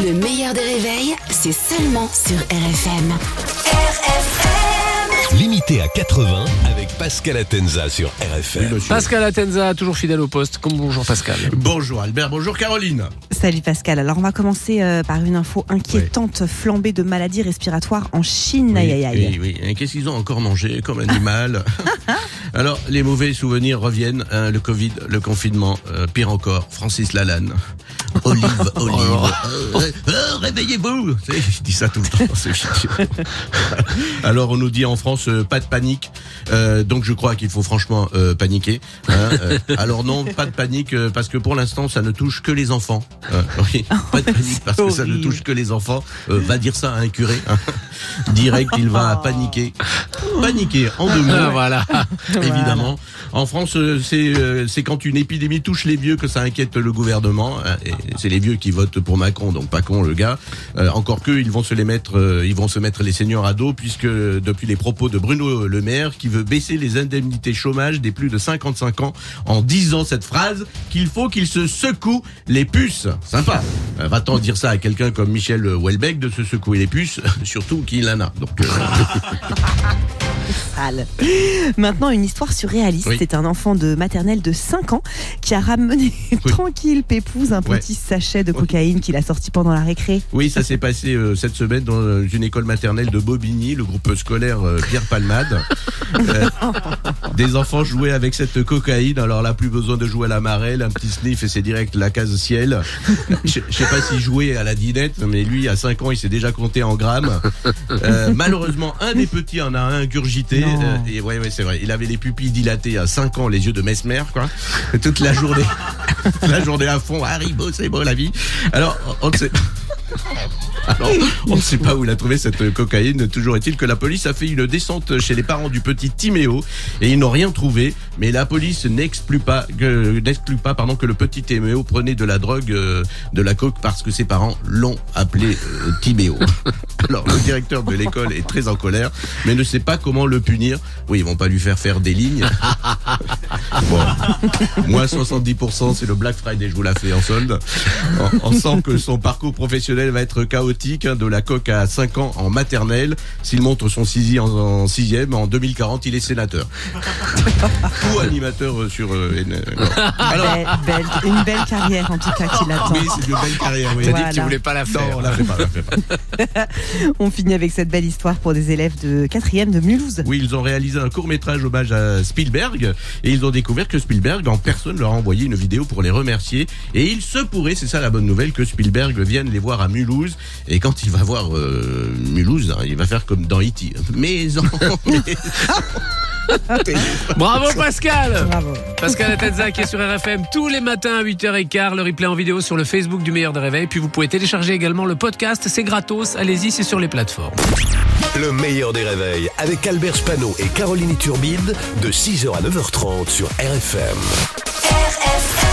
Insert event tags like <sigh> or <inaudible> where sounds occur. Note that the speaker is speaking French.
Le meilleur des réveils, c'est seulement sur RFM. RFM Limité à 80 avec Pascal Atenza sur RFM. Pascal Atenza, toujours fidèle au poste. Comme bonjour Pascal. Bonjour Albert, bonjour Caroline. Salut Pascal. Alors on va commencer euh, par une info inquiétante, flambée de maladies respiratoires en Chine. Aïe aïe aïe. Oui, oui. Et Qu'est-ce qu'ils ont encore mangé comme animal <laughs> <laughs> Alors, les mauvais souvenirs reviennent. hein, le Covid, le confinement, euh, pire encore, Francis Lalanne. Olive, <laughs> olive. Euh, Réveillez-vous Je dis ça tout le temps. c'est. <laughs> Alors, on nous dit en France, euh, pas de panique. Euh, donc, je crois qu'il faut franchement euh, paniquer. hein, euh. alors non, pas de panique, euh, parce que pour l'instant, ça ne touche que les enfants. Euh, oui, pas de panique, parce que ça ne touche que les enfants. Euh, va dire ça à un curé. hein. Direct, il va paniquer. Paniquer, en deux mots. Ah, voilà. <laughs> Évidemment. En France, c'est c'est quand une épidémie touche les vieux que ça inquiète le gouvernement. hein, Et c'est les vieux qui votent pour Macron, donc pas con le gars. Euh, encore que ils vont se les mettre, euh, ils vont se mettre les seniors à dos, puisque depuis les propos de Bruno Le Maire, qui veut baisser les indemnités chômage des plus de 55 ans, en disant cette phrase qu'il faut qu'ils se secouent les puces. Sympa. Euh, Va-t-on dire ça à quelqu'un comme Michel Houellebecq de se secouer les puces, <laughs> surtout qu'il en a. <laughs> Sale. Maintenant, une histoire surréaliste. Oui. C'est un enfant de maternelle de 5 ans qui a ramené <laughs> tranquille Pépouze un Ouais. petit sachet de cocaïne qu'il a sorti pendant la récré. Oui, ça s'est passé euh, cette semaine dans euh, une école maternelle de Bobigny, le groupe scolaire euh, Pierre Palmade. Euh, des enfants jouaient avec cette cocaïne, alors là, plus besoin de jouer à la marelle, un petit sniff et c'est direct la case ciel. Je je sais pas s'il jouait à la dinette, mais lui, à 5 ans, il s'est déjà compté en grammes. Malheureusement, un des petits en a ingurgité. Euh, et ouais, ouais, c'est vrai. Il avait les pupilles dilatées à 5 ans, les yeux de Mesmer, quoi. Toute la journée. <laughs> Toute la journée à fond. Haribo, c'est beau la vie. Alors, on ne sait. Alors, on ne sait pas où il a trouvé cette cocaïne. Toujours est-il que la police a fait une descente chez les parents du petit Timéo et ils n'ont rien trouvé. Mais la police n'exclut pas, que, n'exclut pas, pardon, que le petit Timéo prenait de la drogue, euh, de la coke parce que ses parents l'ont appelé euh, Timéo. <laughs> Alors, le directeur de l'école est très en colère, mais ne sait pas comment le punir. Oui, ils vont pas lui faire faire des lignes. <laughs> Bon, moins 70%, c'est le Black Friday, je vous la fais en solde. On, on sent que son parcours professionnel va être chaotique, hein, de la coque à 5 ans en maternelle. S'il montre son sisi en, en sixième, en 2040, il est sénateur. <laughs> Ou animateur euh, sur... euh, une- non. Alors, Belle- belle- une belle carrière en tout cas qui l'attend. oui, c'est une belle carrière, oui. T'as dit que tu voulais pas la Non, faire. on la fait pas, on la fait pas. <laughs> On finit avec cette belle histoire pour des élèves de 4e de Mulhouse. Oui, ils ont réalisé un court métrage hommage à Spielberg et ils ont découvert que Spielberg en personne leur a envoyé une vidéo pour les remercier et il se pourrait, c'est ça la bonne nouvelle, que Spielberg vienne les voir à Mulhouse et quand il va voir euh, Mulhouse, hein, il va faire comme dans E.T. Maison. <laughs> Bravo Pascal Bravo. Pascal Atenza qui est sur RFM tous les matins à 8h15, le replay en vidéo sur le Facebook du meilleur des réveils. Puis vous pouvez télécharger également le podcast, c'est gratos, allez-y, c'est sur les plateformes. Le meilleur des réveils avec Albert Spano et Caroline Turbide de 6h à 9h30 sur RFM. RFM